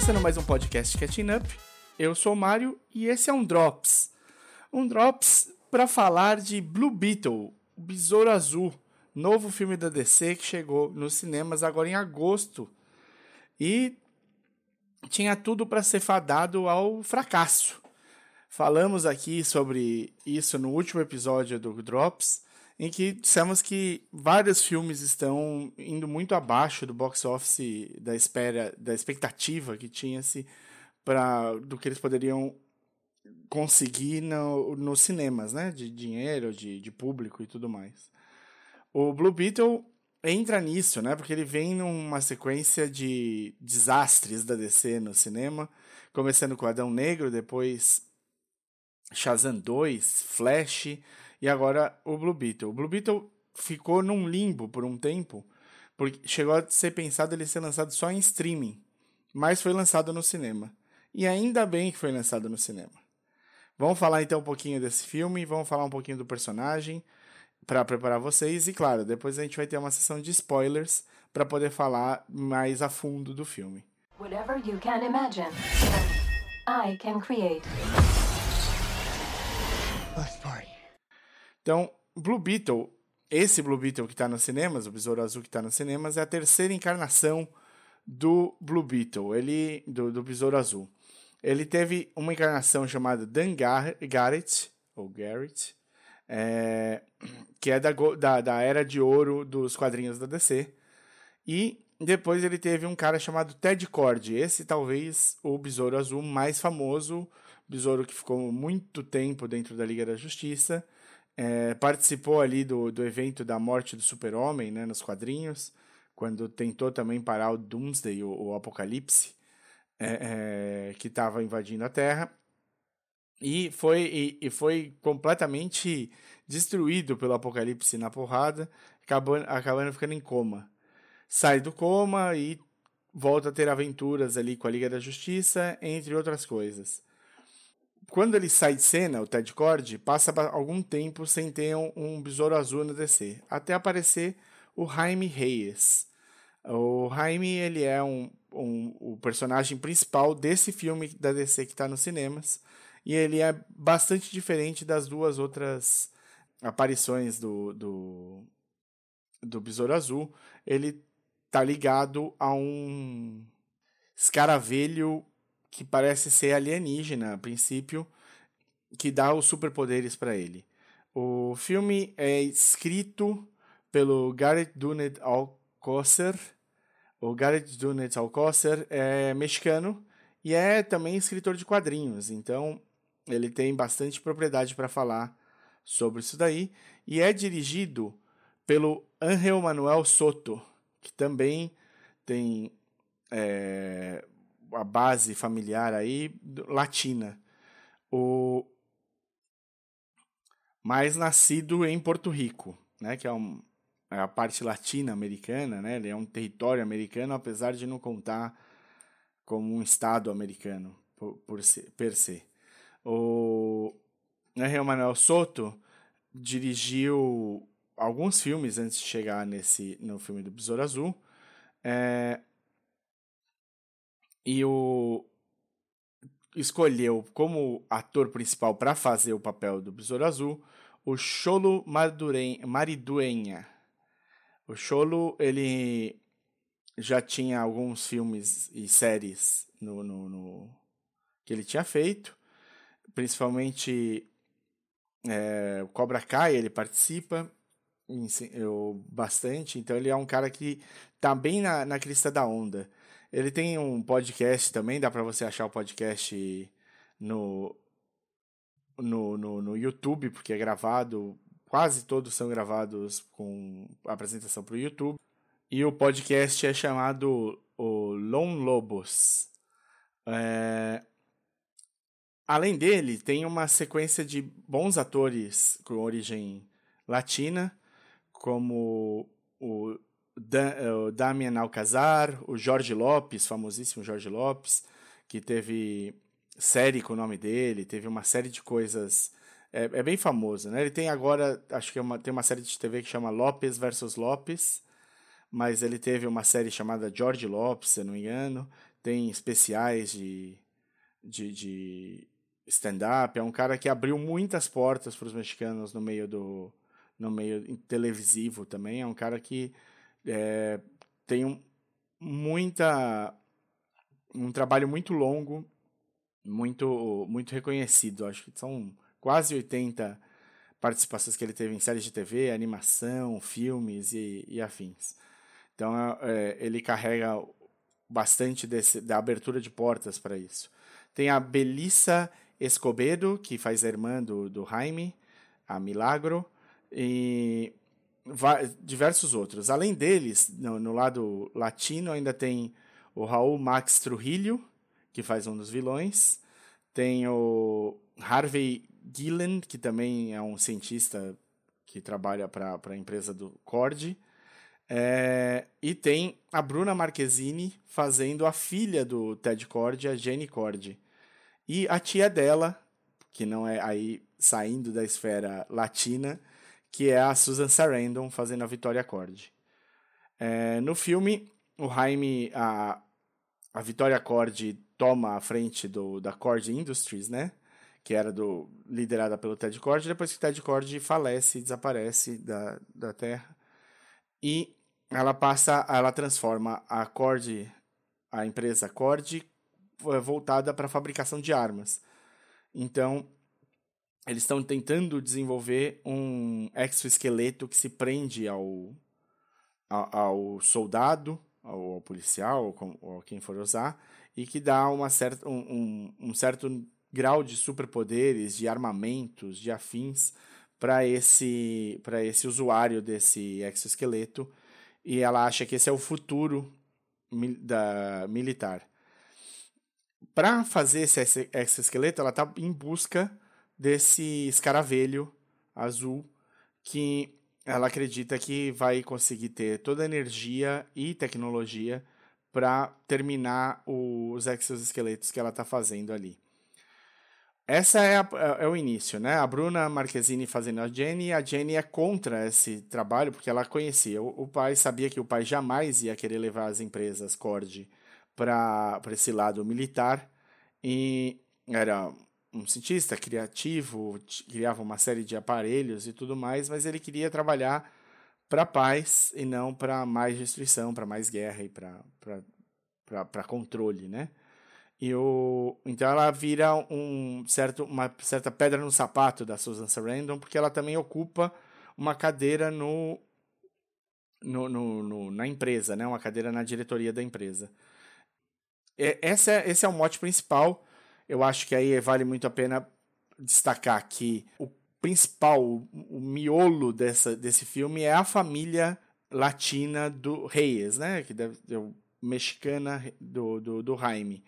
começando mais um podcast Catching Up. Eu sou o Mário e esse é um Drops. Um Drops para falar de Blue Beetle, o Besouro Azul, novo filme da DC que chegou nos cinemas agora em agosto. E tinha tudo para ser fadado ao fracasso. Falamos aqui sobre isso no último episódio do Drops, em que dissemos que vários filmes estão indo muito abaixo do box office da espera, da expectativa que tinha-se para do que eles poderiam conseguir no, nos cinemas, né, de dinheiro, de, de público e tudo mais. O Blue Beetle entra nisso, né? Porque ele vem numa sequência de desastres da DC no cinema, começando com Adão Negro, depois Shazam 2, Flash e agora o Blue Beetle. O Blue Beetle ficou num limbo por um tempo, porque chegou a ser pensado ele ser lançado só em streaming, mas foi lançado no cinema. E ainda bem que foi lançado no cinema. Vamos falar então um pouquinho desse filme, vamos falar um pouquinho do personagem, para preparar vocês e claro, depois a gente vai ter uma sessão de spoilers para poder falar mais a fundo do filme. Whatever you can imagine, I can create. Let's party. Então, Blue Beetle, esse Blue Beetle que está nos cinemas, o Besouro Azul que está nos cinemas, é a terceira encarnação do Blue Beetle, ele do, do Besouro Azul. Ele teve uma encarnação chamada Dan Garrett, ou Garrett, é, que é da, da, da era de ouro dos quadrinhos da DC. E depois ele teve um cara chamado Ted Cord. Esse talvez o Besouro Azul mais famoso, besouro que ficou muito tempo dentro da Liga da Justiça. É, participou ali do, do evento da morte do Super-Homem, né, nos quadrinhos, quando tentou também parar o Doomsday, o, o Apocalipse, é, é, que estava invadindo a Terra. E foi, e, e foi completamente destruído pelo apocalipse na porrada, acabando, acabando ficando em coma. Sai do coma e volta a ter aventuras ali com a Liga da Justiça, entre outras coisas. Quando ele sai de cena, o Ted Cord, passa algum tempo sem ter um, um besouro azul no DC, até aparecer o Jaime Reyes. O Jaime ele é um, um, o personagem principal desse filme da DC que está nos cinemas e ele é bastante diferente das duas outras aparições do, do, do Besouro Azul. Ele tá ligado a um escaravelho que parece ser alienígena a princípio, que dá os superpoderes para ele. O filme é escrito pelo Garrett Dunet Alcocer. O Garrett Dunet Alcocer é mexicano e é também escritor de quadrinhos, então ele tem bastante propriedade para falar sobre isso daí. E é dirigido pelo Angel Manuel Soto, que também tem é, a base familiar aí latina. O mais nascido em Porto Rico, né, que é, um, é a parte latina americana, né, ele é um território americano, apesar de não contar como um estado americano por, por se, per se. O Angel Manuel Soto dirigiu alguns filmes antes de chegar nesse no filme do Besouro Azul. É, e o escolheu como ator principal para fazer o papel do Besouro Azul o Cholo Mariduenha. O Cholo, ele já tinha alguns filmes e séries no, no, no que ele tinha feito principalmente é, Cobra Kai, ele participa eu, bastante, então ele é um cara que tá bem na, na crista da onda. Ele tem um podcast também, dá para você achar o podcast no, no, no, no, YouTube, porque é gravado, quase todos são gravados com apresentação para o YouTube. E o podcast é chamado o Lone Lobos. É, Além dele, tem uma sequência de bons atores com origem latina, como o, da, o Damian Alcazar, o Jorge Lopes, famosíssimo Jorge Lopes, que teve série com o nome dele, teve uma série de coisas. É, é bem famoso, né? Ele tem agora, acho que é uma, tem uma série de TV que chama Lopes versus Lopes, mas ele teve uma série chamada George Lopes, se não me engano. tem especiais de, de, de stand-up. É um cara que abriu muitas portas para os mexicanos no meio do no meio televisivo também. É um cara que é, tem muita um trabalho muito longo, muito muito reconhecido. Acho que são quase 80 participações que ele teve em séries de TV, animação, filmes e, e afins. Então é, ele carrega bastante desse, da abertura de portas para isso. Tem a Belissa Escobedo, que faz a irmã do, do Jaime, a Milagro, e diversos outros. Além deles, no, no, lado latino, ainda tem o Raul Max Trujillo, que faz um dos vilões. Tem o Harvey Gillen, que também é um cientista que trabalha para a empresa do Cord. É, e tem a Bruna Marquezine fazendo a filha do Ted Cord, a Jenny Cord. E a tia dela, que não é aí saindo da esfera latina, que é a Susan Sarandon fazendo a Victoria Cord. É, no filme, o Jaime, a, a Victoria Cord toma a frente do, da Cord Industries, né? Que era do, liderada pelo Ted Cord, depois que o Ted Cord falece, desaparece da, da Terra. E ela passa, ela transforma a Cord, a empresa Cord, voltada para a fabricação de armas. Então, eles estão tentando desenvolver um exoesqueleto que se prende ao, ao, ao soldado, ao, ao policial, ou, ou quem for usar, e que dá uma certa, um, um, um certo grau de superpoderes, de armamentos, de afins para esse, esse usuário desse exoesqueleto. E ela acha que esse é o futuro da militar para fazer esse exoesqueleto, ela está em busca desse escaravelho azul que ela acredita que vai conseguir ter toda a energia e tecnologia para terminar os exoesqueletos que ela está fazendo ali. Essa é, a, é, o início, né? A Bruna Marquezine fazendo a Jenny, a Jenny é contra esse trabalho porque ela conhecia o, o pai, sabia que o pai jamais ia querer levar as empresas Cord para esse lado militar e era um cientista criativo, criava uma série de aparelhos e tudo mais, mas ele queria trabalhar para paz e não para mais destruição, para mais guerra e para controle, né? E o, então ela vira um certo, uma certa pedra no sapato da Susan Sarandon, porque ela também ocupa uma cadeira no, no, no, no na empresa, né? uma cadeira na diretoria da empresa. É, essa, esse é o mote principal. Eu acho que aí vale muito a pena destacar que o principal, o, miolo dessa, desse filme é a família latina do Reyes, né? Que deve ser mexicana do, do, do Jaime.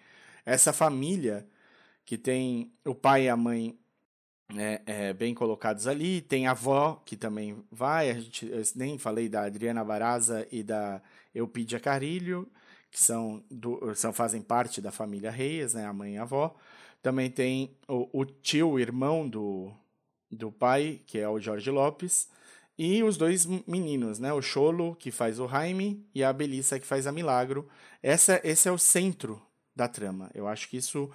Essa família que tem o pai e a mãe é, é, bem colocados ali, tem a avó que também vai, a gente, eu nem falei da Adriana Baraza e da Eupidia Carilho, que são, do, são fazem parte da família Reis, né, a mãe e a avó. Também tem o, o tio, o irmão do, do pai, que é o Jorge Lopes, e os dois meninos, né, o Cholo, que faz o Jaime, e a Belissa, que faz a Milagro. Essa, esse é o centro da trama. Eu acho que isso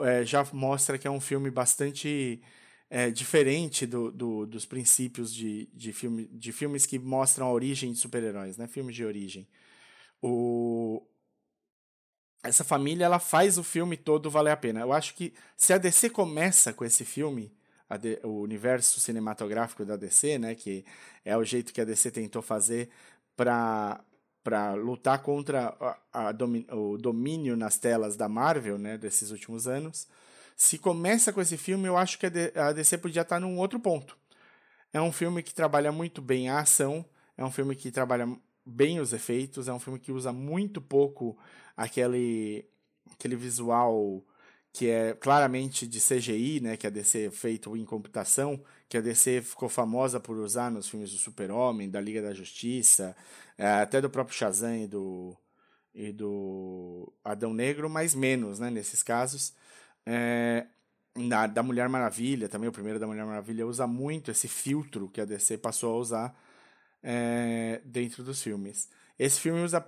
é, já mostra que é um filme bastante é, diferente do, do, dos princípios de, de, filme, de filmes que mostram a origem de super-heróis, né? Filmes de origem. O... Essa família ela faz o filme todo valer a pena. Eu acho que se a DC começa com esse filme, D... o universo cinematográfico da DC, né, que é o jeito que a DC tentou fazer para para lutar contra a, a domi o domínio nas telas da Marvel, né, desses últimos anos. Se começa com esse filme, eu acho que a DC podia estar num outro ponto. É um filme que trabalha muito bem a ação, é um filme que trabalha bem os efeitos, é um filme que usa muito pouco aquele, aquele visual que é claramente de CGI, né, que a DC é feito em computação, que a DC ficou famosa por usar nos filmes do Super-Homem, da Liga da Justiça, é, até do próprio Shazam e do, e do Adão Negro, mas menos, né, nesses casos. É, na, da Mulher Maravilha, também o primeiro da Mulher Maravilha, usa muito esse filtro que a DC passou a usar é, dentro dos filmes. Esse filme usa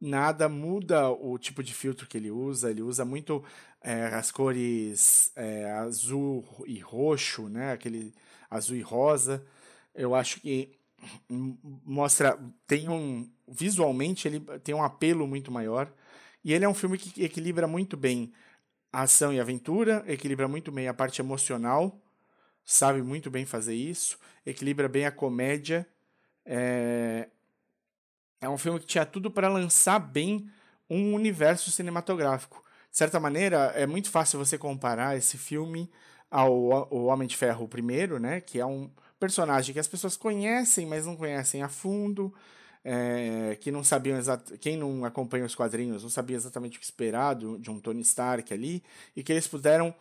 nada, muda o tipo de filtro que ele usa, ele usa muito é, as cores é, azul e roxo, né? Aquele azul e rosa. Eu acho que mostra, tem um, visualmente ele tem um apelo muito maior, e ele é um filme que equilibra muito bem a ação e aventura, equilibra muito bem a parte emocional, sabe muito bem fazer isso, equilibra bem a comédia, é, é um filme que tinha tudo para lançar bem um universo cinematográfico. De certa maneira, é muito fácil você comparar esse filme ao o Homem de Ferro primeiro, né? Que é um personagem que as pessoas conhecem, mas não conhecem a fundo. É, que não sabiam. Quem não acompanha os quadrinhos não sabia exatamente o que esperar de um Tony Stark ali, e que eles puderam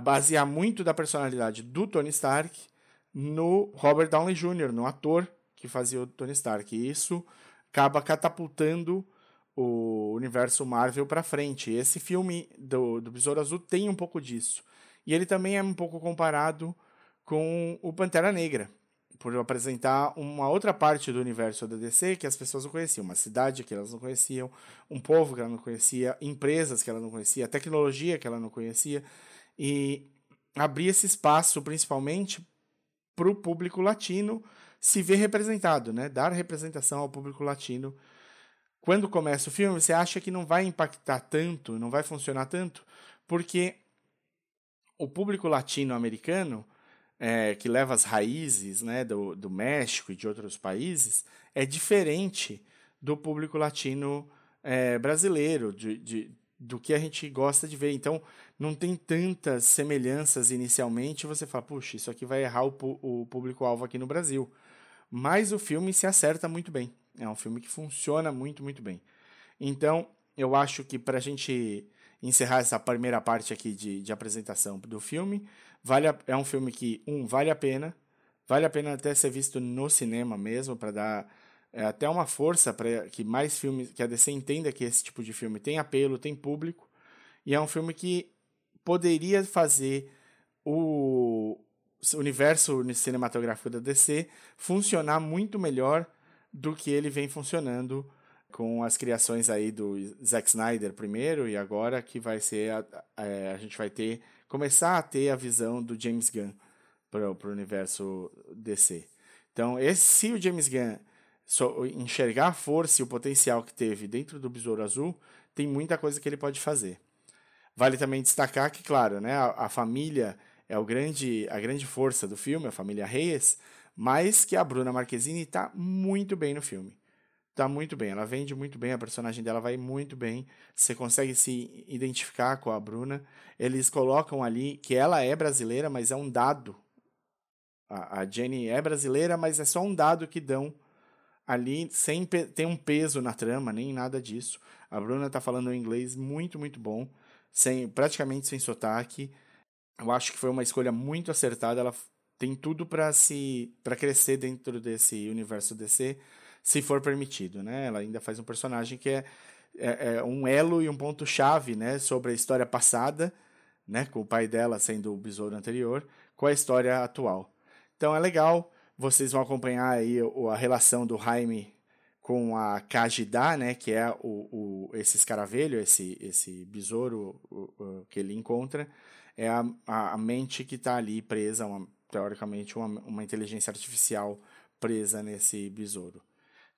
basear muito da personalidade do Tony Stark no Robert Downey Jr., no ator que fazia o Tony Stark. E isso acaba catapultando o universo Marvel para frente. Esse filme do, do Besouro Azul tem um pouco disso. E ele também é um pouco comparado com o Pantera Negra, por apresentar uma outra parte do universo da DC que as pessoas não conheciam, uma cidade que elas não conheciam, um povo que ela não conhecia, empresas que ela não conhecia, tecnologia que ela não conhecia, e abrir esse espaço principalmente para o público latino se ver representado, né? Dar representação ao público latino. Quando começa o filme, você acha que não vai impactar tanto, não vai funcionar tanto, porque o público latino-americano, é, que leva as raízes né, do, do México e de outros países, é diferente do público latino é, brasileiro, de, de, do que a gente gosta de ver. Então, não tem tantas semelhanças inicialmente. Você fala, puxa, isso aqui vai errar o, o público-alvo aqui no Brasil. Mas o filme se acerta muito bem. É um filme que funciona muito, muito bem. Então, eu acho que para a gente encerrar essa primeira parte aqui de, de apresentação do filme, vale a, é um filme que, um, vale a pena, vale a pena até ser visto no cinema mesmo, para dar é, até uma força para que mais filmes, que a DC entenda que esse tipo de filme tem apelo, tem público, e é um filme que poderia fazer o, universo cinematográfico da DC funcionar muito melhor do que ele vem funcionando com as criações aí do Zack Snyder primeiro e agora que vai ser a, a, a gente vai ter começar a ter a visão do James Gunn para o universo DC. Então, esse, se o James Gunn enxergar a força e o potencial que teve dentro do Besouro Azul, tem muita coisa que ele pode fazer. Vale também destacar que, claro, né, a, a família é o grande, a grande força do filme, a família Reyes, mas que a Bruna Marquezine está muito bem no filme. Está muito bem, ela vende muito bem, a personagem dela vai muito bem, você consegue se identificar com a Bruna. Eles colocam ali que ela é brasileira, mas é um dado. A, a Jenny é brasileira, mas é só um dado que dão ali, sem ter um peso na trama, nem nada disso. A Bruna está falando um inglês muito, muito bom, sem praticamente sem sotaque eu acho que foi uma escolha muito acertada. Ela tem tudo para se para crescer dentro desse universo DC, se for permitido, né? Ela ainda faz um personagem que é, é, é um elo e um ponto chave, né, sobre a história passada, né, com o pai dela sendo o besouro anterior, com a história atual. Então é legal. Vocês vão acompanhar aí a relação do Jaime com a Kajida, né, que é o, o, esse escaravelho, esse, esse besouro que ele encontra é a, a, a mente que está ali presa, uma, teoricamente, uma, uma inteligência artificial presa nesse besouro.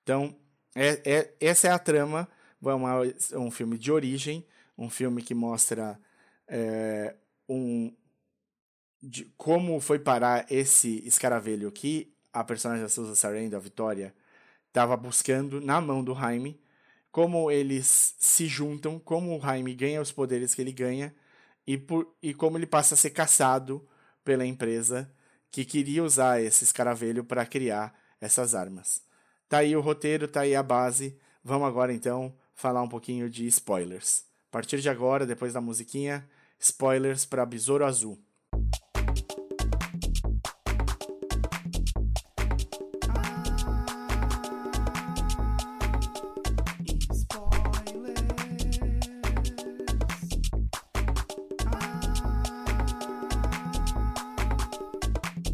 Então, é, é, essa é a trama. É, uma, um filme de origem, um filme que mostra é, um, de como foi parar esse escaravelho que a personagem da Susan Sarandon, a Vitória, estava buscando na mão do Jaime, como eles se juntam, como o Jaime ganha os poderes que ele ganha e, por, e como ele passa a ser caçado pela empresa que queria usar esse escaravelho para criar essas armas. Tá aí o roteiro, tá aí a base. Vamos agora então falar um pouquinho de spoilers. A partir de agora, depois da musiquinha, spoilers para Besouro Azul.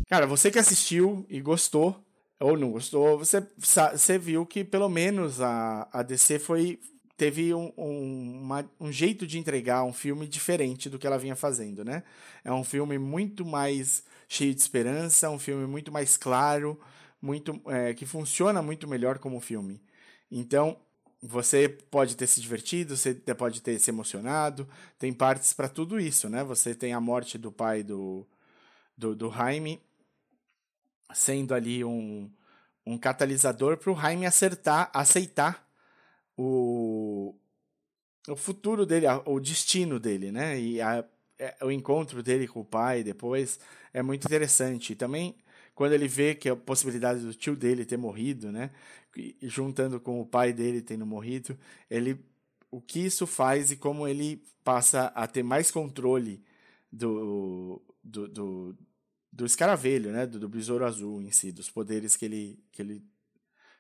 Cara, você que assistiu e gostou, ou não gostou, você, você viu que pelo menos a, a DC foi teve um, um, uma, um jeito de entregar um filme diferente do que ela vinha fazendo, né? É um filme muito mais cheio de esperança, um filme muito mais claro, muito é, que funciona muito melhor como filme. Então, você pode ter se divertido, você pode ter se emocionado, tem partes para tudo isso, né? Você tem a morte do pai do, do, do Jaime sendo ali um, um catalisador para o Jaime acertar, aceitar o, o futuro dele, o destino dele, né? E a, é, o encontro dele com o pai depois é muito interessante. E também quando ele vê que a possibilidade do tio dele ter morrido, né? Juntando com o pai dele tendo morrido, ele o que isso faz e como ele passa a ter mais controle do, do, do, do escaravelho, né? Do, do besouro azul em si, dos poderes que ele, que ele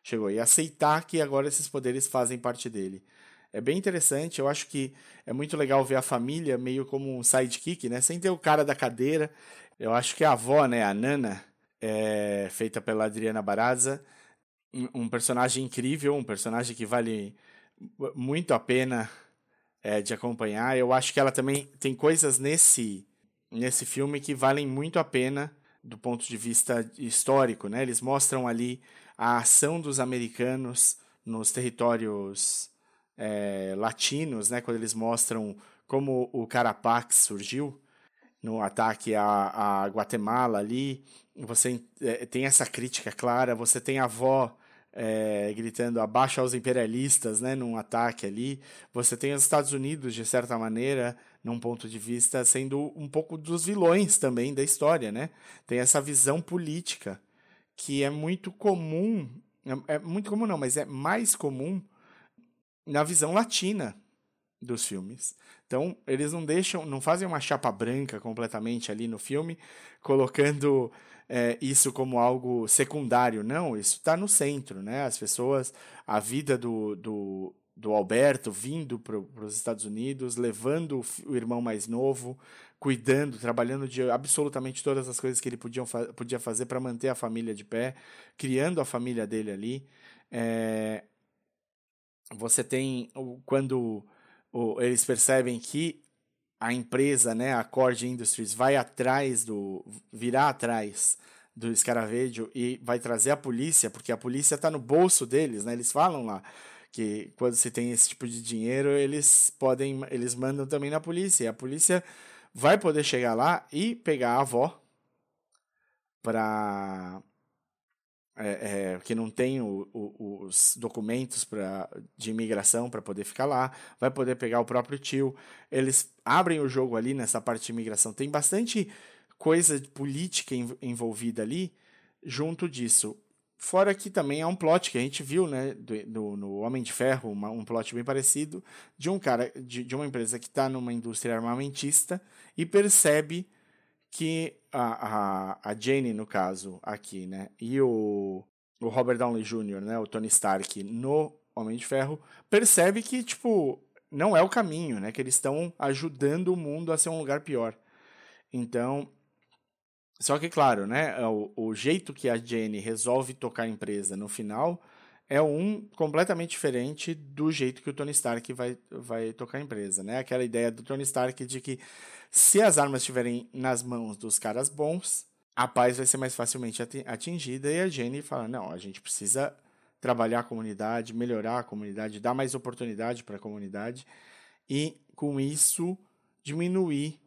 chegou. E aceitar que agora esses poderes fazem parte dele. É bem interessante, eu acho que é muito legal ver a família meio como um sidekick, né? Sem ter o cara da cadeira. Eu acho que a avó, né, a Nana, é feita pela Adriana Baraza, um personagem incrível, um personagem que vale muito a pena é, de acompanhar. Eu acho que ela também tem coisas nesse nesse filme que valem muito a pena do ponto de vista histórico, né? Eles mostram ali a ação dos americanos nos territórios é, latinos, né, quando eles mostram como o Carapax surgiu no ataque a Guatemala ali, você é, tem essa crítica clara, você tem a avó é, gritando abaixo aos imperialistas, né, num ataque ali, você tem os Estados Unidos, de certa maneira, num ponto de vista, sendo um pouco dos vilões também da história, né, tem essa visão política que é muito comum, é, é muito comum não, mas é mais comum na visão latina dos filmes. Então, eles não deixam, não fazem uma chapa branca completamente ali no filme, colocando é, isso como algo secundário. Não, isso está no centro, né? As pessoas, a vida do, do, do Alberto vindo para os Estados Unidos, levando o irmão mais novo, cuidando, trabalhando de absolutamente todas as coisas que ele podia, podia fazer para manter a família de pé, criando a família dele ali. É... Você tem quando eles percebem que a empresa, né, a Cord Industries, vai atrás do. virá atrás do escaravelho e vai trazer a polícia, porque a polícia está no bolso deles, né? Eles falam lá que quando se tem esse tipo de dinheiro, eles podem. eles mandam também na polícia. E a polícia vai poder chegar lá e pegar a avó para é, é, que não tem o, o, os documentos pra, de imigração para poder ficar lá, vai poder pegar o próprio tio. Eles abrem o jogo ali nessa parte de imigração. Tem bastante coisa política envolvida ali junto disso. Fora que também é um plot que a gente viu, né, do, do no Homem de Ferro, uma, um plot bem parecido, de um cara, de, de uma empresa que está numa indústria armamentista e percebe que a, a, a Jane, no caso, aqui, né, e o, o Robert Downey Jr., né, o Tony Stark, no Homem de Ferro, percebe que, tipo, não é o caminho, né, que eles estão ajudando o mundo a ser um lugar pior. Então, só que, claro, né, é o, o jeito que a Jenny resolve tocar a empresa no final é um completamente diferente do jeito que o Tony Stark vai, vai tocar a empresa, né? Aquela ideia do Tony Stark de que se as armas estiverem nas mãos dos caras bons, a paz vai ser mais facilmente atingida e a Jenny fala, não, a gente precisa trabalhar a comunidade, melhorar a comunidade, dar mais oportunidade para a comunidade e, com isso, diminuir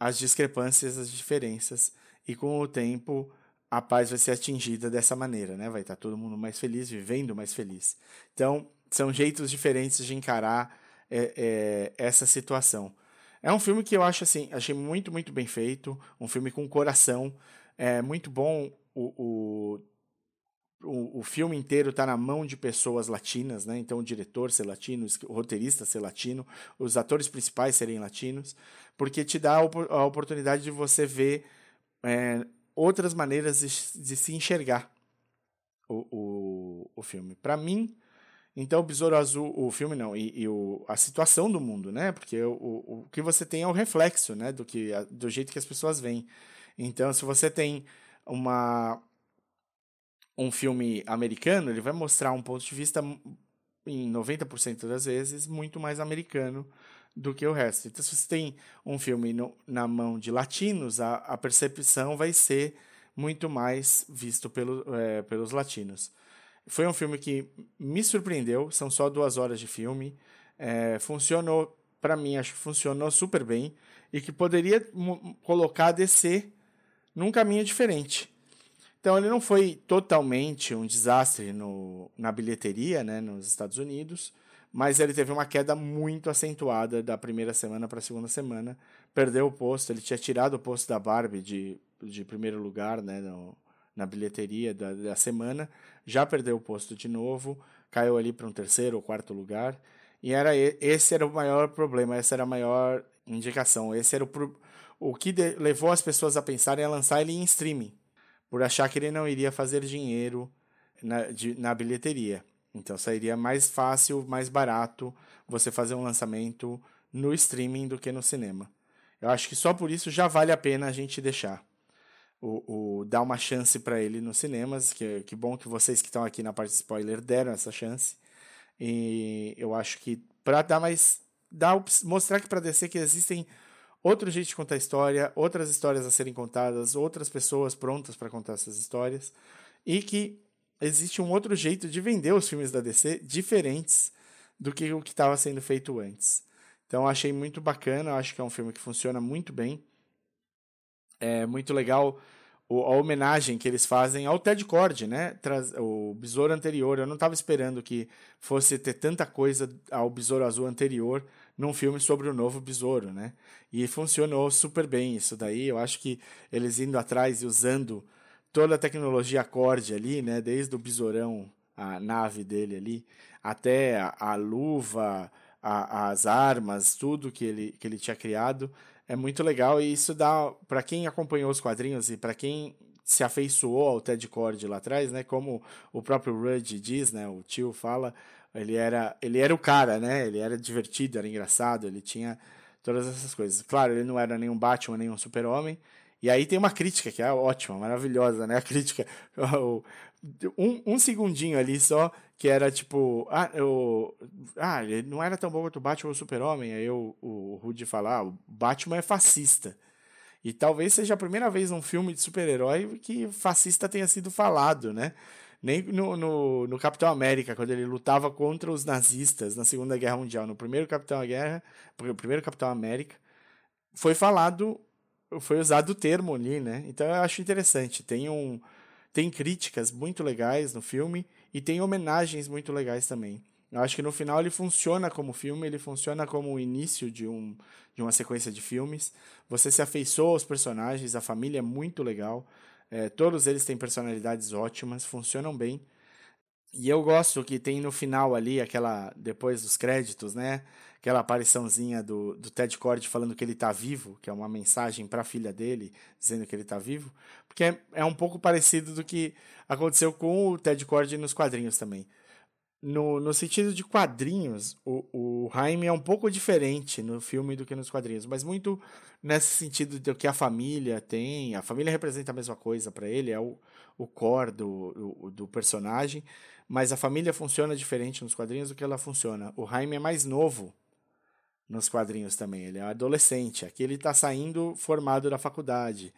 as discrepâncias, as diferenças e com o tempo a paz vai ser atingida dessa maneira, né? Vai estar todo mundo mais feliz, vivendo mais feliz. Então, são jeitos diferentes de encarar é, é, essa situação. É um filme que eu acho assim, achei muito, muito bem feito, um filme com coração, é muito bom o, o, o, filme inteiro está na mão de pessoas latinas, né? Então o diretor ser latino, o roteirista ser latino, os atores principais serem latinos, porque te dá a oportunidade de você ver é, outras maneiras de, de, se enxergar o, o, o filme. Para mim, então, o Besouro Azul, o filme não, e, e o, a situação do mundo, né? Porque o, o, o, que você tem é o reflexo, né? Do, que, do jeito que as pessoas veem. Então, se você tem uma, um filme americano, ele vai mostrar um ponto de vista em 90% das vezes, muito mais americano do que o resto. Então, se você tem um filme no, na mão de latinos, a, a, percepção vai ser muito mais visto pelo, é, pelos latinos. Foi um filme que me surpreendeu, são só duas horas de filme. É, funcionou, para mim, acho que funcionou super bem e que poderia colocar a DC num caminho diferente. Então ele não foi totalmente um desastre no, na bilheteria né, nos Estados Unidos, mas ele teve uma queda muito acentuada da primeira semana para a segunda semana. Perdeu o posto, ele tinha tirado o posto da Barbie de, de primeiro lugar né, no, na bilheteria da, da semana, já perdeu o posto de novo, caiu ali para um terceiro ou quarto lugar. E era esse era o maior problema, essa era a maior indicação. Esse era o, o que de, levou as pessoas a pensarem a lançar ele em streaming, por achar que ele não iria fazer dinheiro na, de, na bilheteria. Então sairia mais fácil, mais barato você fazer um lançamento no streaming do que no cinema. Eu acho que só por isso já vale a pena a gente deixar. O, o dar uma chance para ele nos cinemas. Que, que bom que vocês que estão aqui na parte de spoiler deram essa chance. E eu acho que para dar mais. Dar, mostrar que para DC que existem outro jeito de contar história, outras histórias a serem contadas, outras pessoas prontas para contar essas histórias. E que existe um outro jeito de vender os filmes da DC diferentes do que o que estava sendo feito antes. Então achei muito bacana, acho que é um filme que funciona muito bem. É muito legal a homenagem que eles fazem ao Ted Cord, né? O Besouro anterior. Eu não estava esperando que fosse ter tanta coisa ao Besouro Azul anterior num filme sobre o novo Besouro, né? E funcionou super bem isso daí. Eu acho que eles indo atrás e usando toda a tecnologia acorde ali, né? Desde o besourão, a nave dele ali, até a, a luva, a, as armas, tudo que ele, que ele tinha criado. É muito legal e isso dá, para quem acompanhou os quadrinhos e para quem se afeiçoou ao Ted Cord lá atrás, né? Como o próprio Rudd diz, né? O tio fala, ele era, ele era o cara, né? Ele era divertido, era engraçado, ele tinha todas essas coisas. Claro, ele não era nenhum Batman, nenhum Super-Homem, e aí tem uma crítica que é ótima, maravilhosa, né? A crítica. Um, um segundinho ali só, que era tipo. Ah, eu, ah ele não era tão bom quanto o Batman ou o Super-Homem. Aí eu, o Rudy falar, ah, o Batman é fascista. E talvez seja a primeira vez num filme de super-herói que fascista tenha sido falado, né? Nem no, no, no, Capitão América, quando ele lutava contra os nazistas na Segunda Guerra Mundial, no primeiro Capitão Guerra, primeiro Capitão América, foi falado foi usado o termo ali, né? Então eu acho interessante. Tem um tem críticas muito legais no filme e tem homenagens muito legais também. Eu acho que no final ele funciona como filme, ele funciona como o início de, um, de uma sequência de filmes. Você se afeiçoa aos personagens, a família é muito legal. É, todos eles têm personalidades ótimas, funcionam bem. E eu gosto que tem no final ali, aquela. Depois dos créditos, né? Aquela apariçãozinha do, do Ted Cord falando que ele está vivo, que é uma mensagem para a filha dele, dizendo que ele está vivo. Porque é, é, um pouco parecido do que aconteceu com o Ted Cord nos quadrinhos também. No, no sentido de quadrinhos, o, o Jaime é um pouco diferente no filme do que nos quadrinhos, mas muito nesse sentido do que a família tem. A família representa a mesma coisa para ele, é o, o core do, do, personagem mas a família funciona diferente nos quadrinhos do que ela funciona. O Jaime é mais novo nos quadrinhos também, ele é adolescente. Aqui ele está saindo formado da faculdade.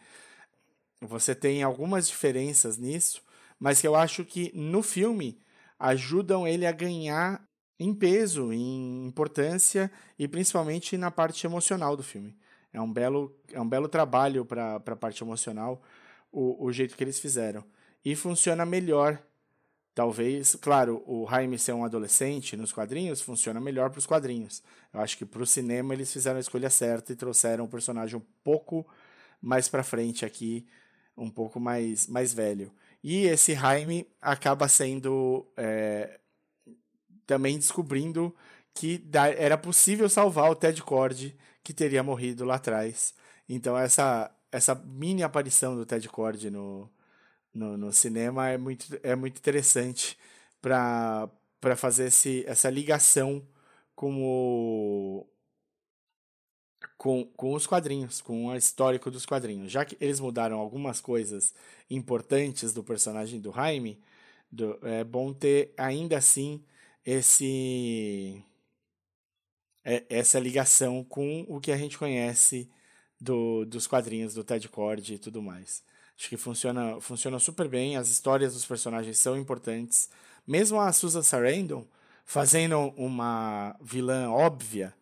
Você tem algumas diferenças nisso, mas que eu acho que no filme ajudam ele a ganhar em peso, em importância e principalmente na parte emocional do filme. É um belo, é um belo trabalho para a parte emocional o, o jeito que eles fizeram. E funciona melhor Talvez, claro, o Jaime ser um adolescente nos quadrinhos funciona melhor para os quadrinhos. Eu acho que para o cinema eles fizeram a escolha certa e trouxeram o personagem um pouco mais para frente aqui, um pouco mais, mais velho. E esse Jaime acaba sendo é, também descobrindo que era possível salvar o Ted Cord, que teria morrido lá atrás. Então essa, essa mini aparição do Ted Cord no, no, no cinema é muito, é muito interessante para fazer esse, essa ligação com, o, com, com os quadrinhos, com o histórico dos quadrinhos. Já que eles mudaram algumas coisas importantes do personagem do Jaime, do, é bom ter ainda assim esse é, essa ligação com o que a gente conhece do, dos quadrinhos do Ted Cord e tudo mais. Acho que funciona, funciona super bem, as histórias dos personagens são importantes. Mesmo a Susan Sarandon fazendo uma vilã óbvia,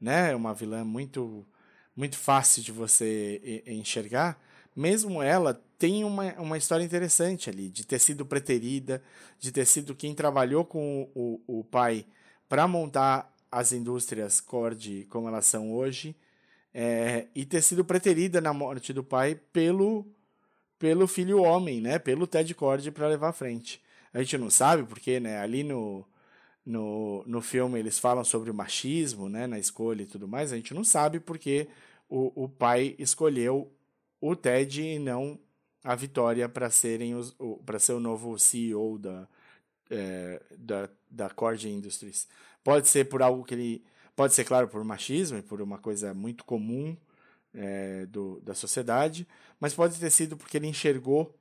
né? Uma vilã muito muito fácil de você enxergar, mesmo ela tem uma, uma história interessante ali, de ter sido preterida, de ter sido quem trabalhou com o, o, o pai para montar as indústrias Cord como elas são hoje, é, e ter sido preterida na morte do pai pelo, pelo filho homem, né? pelo Ted Cord para levar à frente. A gente não sabe porque né? ali no, no, no filme eles falam sobre o machismo né? na escolha e tudo mais, a gente não sabe porque o, o pai escolheu o Ted e não a Vitória para serem os, para ser o novo CEO da, é, da, da Cord Industries. Pode ser por algo que ele. Pode ser, claro, por machismo e por uma coisa muito comum é, do, da sociedade, mas pode ter sido porque ele enxergou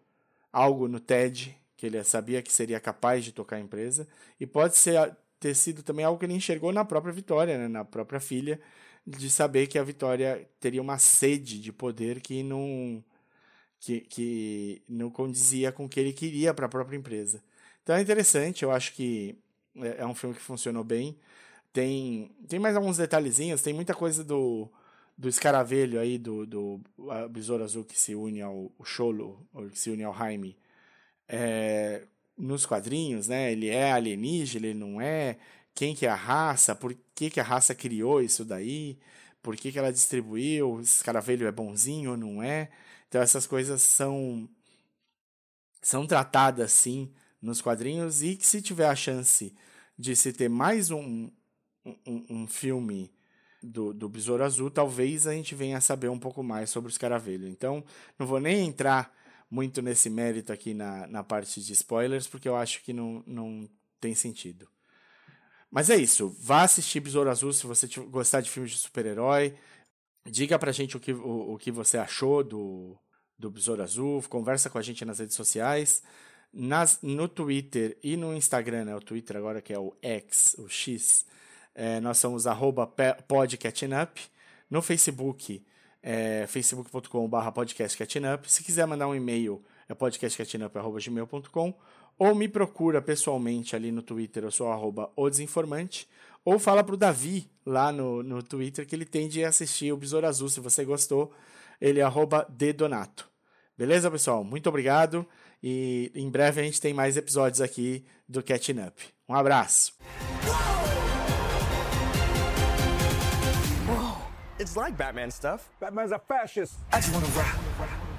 algo no TED que ele sabia que seria capaz de tocar a empresa, e pode ser, ter sido também algo que ele enxergou na própria Vitória, né, na própria filha, de saber que a Vitória teria uma sede de poder que não que, que não condizia com o que ele queria para a própria empresa. Então é interessante, eu acho que é, é um filme que funcionou bem. Tem, tem mais alguns detalhezinhos, tem muita coisa do, do escaravelho aí, do, do Besouro Azul que se une ao Cholo, ou que se une ao Jaime, é, nos quadrinhos, né? Ele é alienígena, ele não é? Quem que é a raça? Por que, que a raça criou isso daí? Por que, que ela distribuiu? O escaravelho é bonzinho ou não é? Então essas coisas são são tratadas sim nos quadrinhos e que se tiver a chance de se ter mais um, um, um filme do, do Besouro Azul, talvez a gente venha a saber um pouco mais sobre o Escaravelho. Então, não vou nem entrar muito nesse mérito aqui na, na parte de spoilers, porque eu acho que não, não tem sentido. Mas é isso. Vá assistir Besouro Azul se você gostar de filmes de super-herói. Diga pra gente o que, o, o que você achou do, do Besouro Azul. Conversa com a gente nas redes sociais. Nas, no Twitter e no Instagram, né, o Twitter agora que é o X, o X, é, nós somos arroba podcatchingup. No Facebook, é facebook.com.br podcastcatchingup. Se quiser mandar um e-mail, é podcastcatchingup.gmail.com ou me procura pessoalmente ali no Twitter, eu sou arroba o desinformante, ou fala pro Davi lá no, no Twitter que ele tem de assistir o Besouro Azul, se você gostou, ele é arroba dedonato. Beleza, pessoal? Muito obrigado. E em breve a gente tem mais episódios aqui do Catching Up. Um abraço. It's like Batman stuff. Batman's a fascist. I just wanna rap.